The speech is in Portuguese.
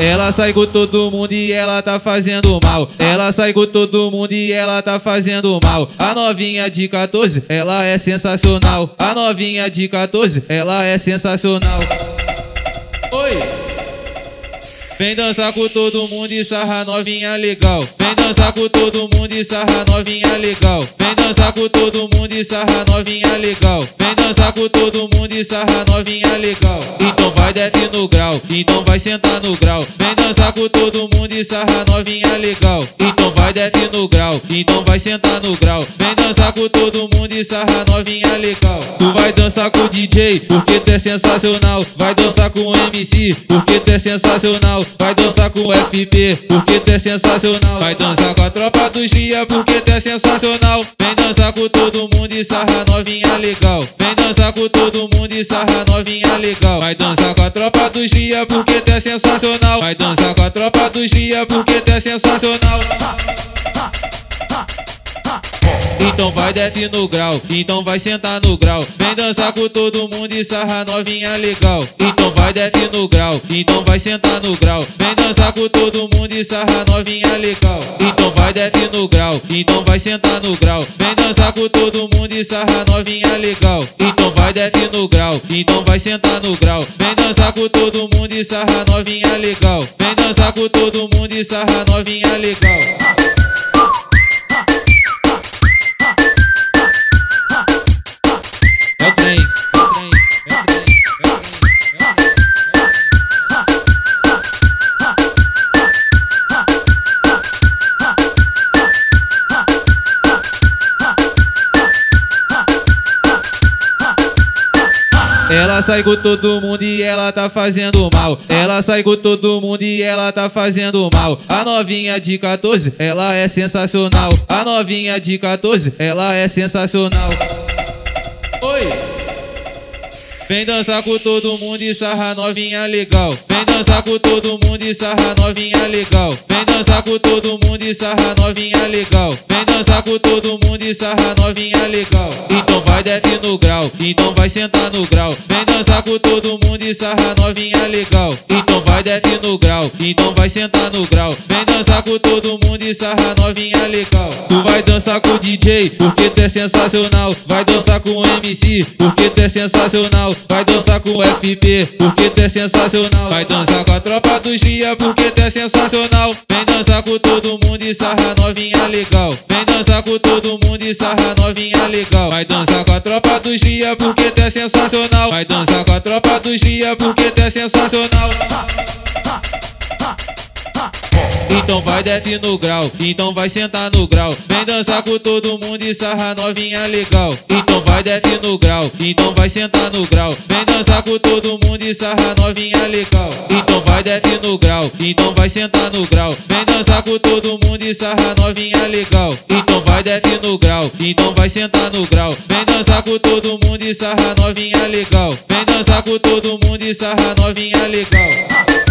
Ela sai com todo mundo e ela tá fazendo mal. Ela sai com todo mundo e ela tá fazendo mal. A novinha de 14, ela é sensacional. A novinha de 14, ela é sensacional. Vem dançar com todo mundo e sarra novinha legal. Vem dançar com todo mundo e sarra novinha legal. Vem dançar com todo mundo e sarra novinha legal. Vem dançar com todo mundo e sarra novinha legal. Então vai descer no grau, então vai sentar no grau. Vem dançar com todo mundo e sarra novinha legal. Então vai descer no grau, então vai sentar no grau. Vem dançar com todo mundo e sarra novinha legal. Tu vai dançar com o DJ, porque tu é sensacional. Vai dançar com o MC, porque tu é sensacional. Vai dançar com o FP, porque tu é sensacional. Vai dançar com a tropa dos dias, porque tu é sensacional. Vem dançar com todo mundo e sarra novinha legal. Vem dançar com todo mundo e sarra novinha legal. Vai dançar com a tropa dos dias, porque tu é sensacional. Vai dançar com a tropa dos dias, porque tu é sensacional. Então vai desce no grau, então vai sentar no grau. Vem dançar com todo mundo e sarra novinha legal. Então vai desce no grau, então vai sentar no grau. Vem dançar com todo mundo e sarra novinha legal. Então vai desce no grau, então vai sentar no grau. Vem dançar com todo mundo e sarra novinha legal. Então vai desce no grau, então vai sentar no grau. Vem dançar com todo mundo e sarra novinha legal. Vem dançar com todo mundo e sarra novinha legal. Ela sai com todo mundo e ela tá fazendo mal. Ela sai com todo mundo e ela tá fazendo mal. A novinha de 14, ela é sensacional. A novinha de 14, ela é sensacional. Oi! Vem dançar com todo mundo e sarra novinha legal. Vem dançar com todo mundo e sarra novinha legal. Vem dançar com todo mundo e sarra novinha legal. Vem dançar com todo mundo e sarra novinha legal. Então vai descer no grau, então vai sentar no grau. Vem dançar com todo mundo e sarra novinha legal. Então vai descer no grau, então vai sentar no grau. Vem dançar com todo mundo e sarra novinha legal. Tu vai dançar com o DJ, porque tu é sensacional. Vai dançar com o MC, porque tu é sensacional. Vai dançar com o FP, porque tu é sensacional. Vai dançar com a tropa dos dias, porque tu é sensacional. Vem dançar com todo mundo e sarra novinha legal. Vem dançar com todo mundo e sarra novinha legal. Vai dançar com a tropa dos dias, porque tu é sensacional. Vai dançar com a tropa dos dias, porque tu é sensacional. Então vai desce no grau, então vai sentar no grau. Vem dançar com todo mundo e sarra novinha legal. Então vai desce no grau, então vai sentar no grau. Vem dançar com todo mundo e sarra novinha legal. Então vai desce no grau, então vai sentar no grau. Vem dançar com todo mundo e sarra novinha legal. Então vai desce no grau, então vai sentar no grau. Vem dançar com todo mundo e sarra novinha legal. Vem dançar com todo mundo e sarra novinha legal.